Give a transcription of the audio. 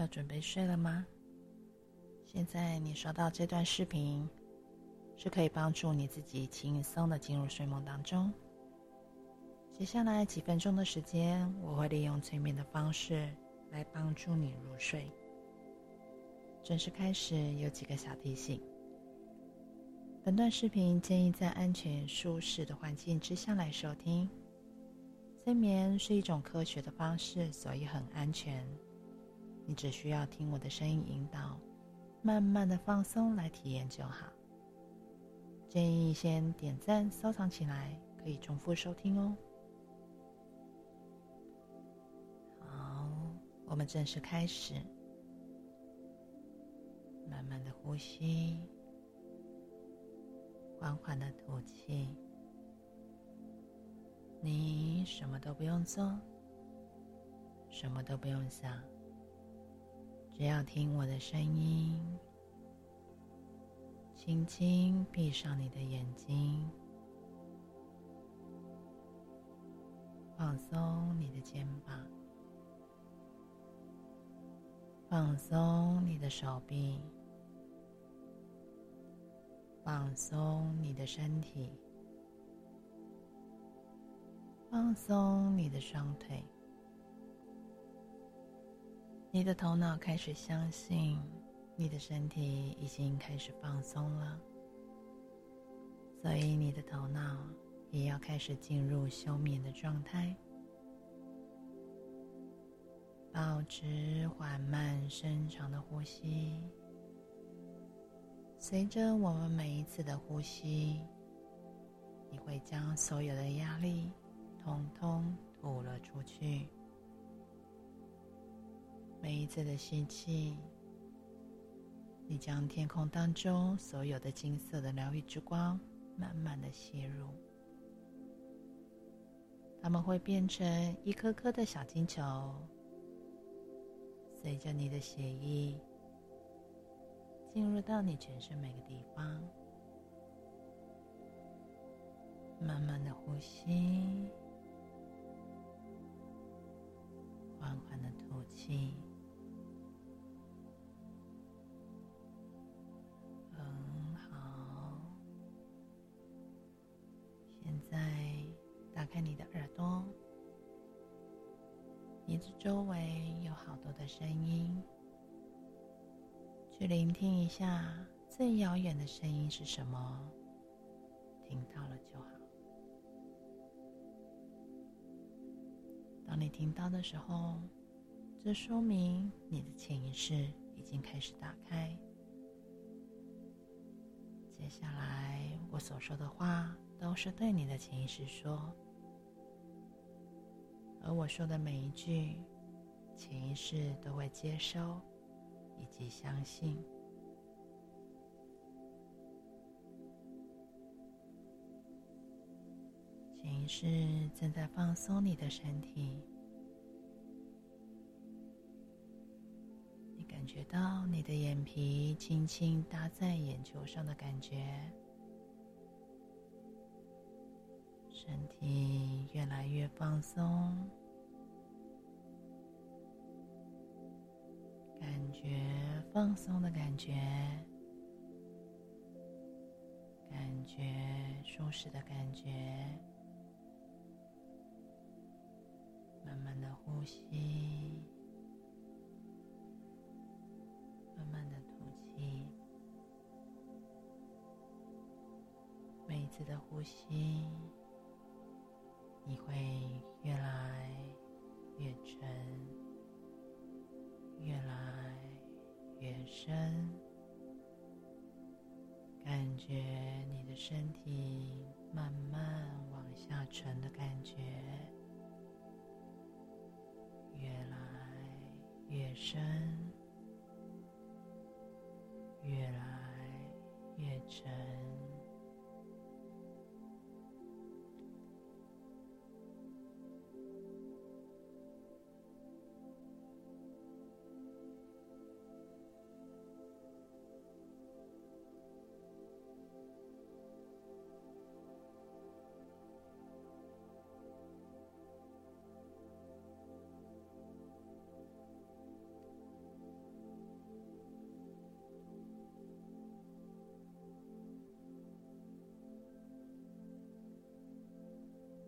要准备睡了吗？现在你收到这段视频，是可以帮助你自己轻松的进入睡梦当中。接下来几分钟的时间，我会利用催眠的方式来帮助你入睡。正式开始，有几个小提醒。本段视频建议在安全舒适的环境之下来收听。催眠是一种科学的方式，所以很安全。你只需要听我的声音引导，慢慢的放松来体验就好。建议先点赞收藏起来，可以重复收听哦。好，我们正式开始。慢慢的呼吸，缓缓的吐气。你什么都不用做，什么都不用想，只要听我的声音，轻轻闭上你的眼睛，放松你的肩膀，放松你的手臂。放松你的身体，放松你的双腿。你的头脑开始相信，你的身体已经开始放松了，所以你的头脑也要开始进入休眠的状态。保持缓慢深长的呼吸。随着我们每一次的呼吸，你会将所有的压力统统吐了出去。每一次的吸气，你将天空当中所有的金色的疗愈之光慢慢的吸入，它们会变成一颗颗的小金球，随着你的血液。进入到你全身每个地方，慢慢的呼吸，缓缓的吐气，再打开你的耳朵，你的周围有好多的声音。去聆听一下最遥远的声音是什么，听到了就好。当你听到的时候，这说明你的潜意识已经开始打开。接下来我所说的话都是对你的潜意识说，而我说的每一句，潜意识都会接收。以及相信，潜意识正在放松你的身体。你感觉到你的眼皮轻轻搭在眼球上的感觉，身体越来越放松。感觉放松的感觉，感觉舒适的感觉，慢慢的呼吸，慢慢的吐气，每一次的呼吸，你会越来越沉。越来越深，感觉你的身体慢慢往下沉的感觉，越来越深，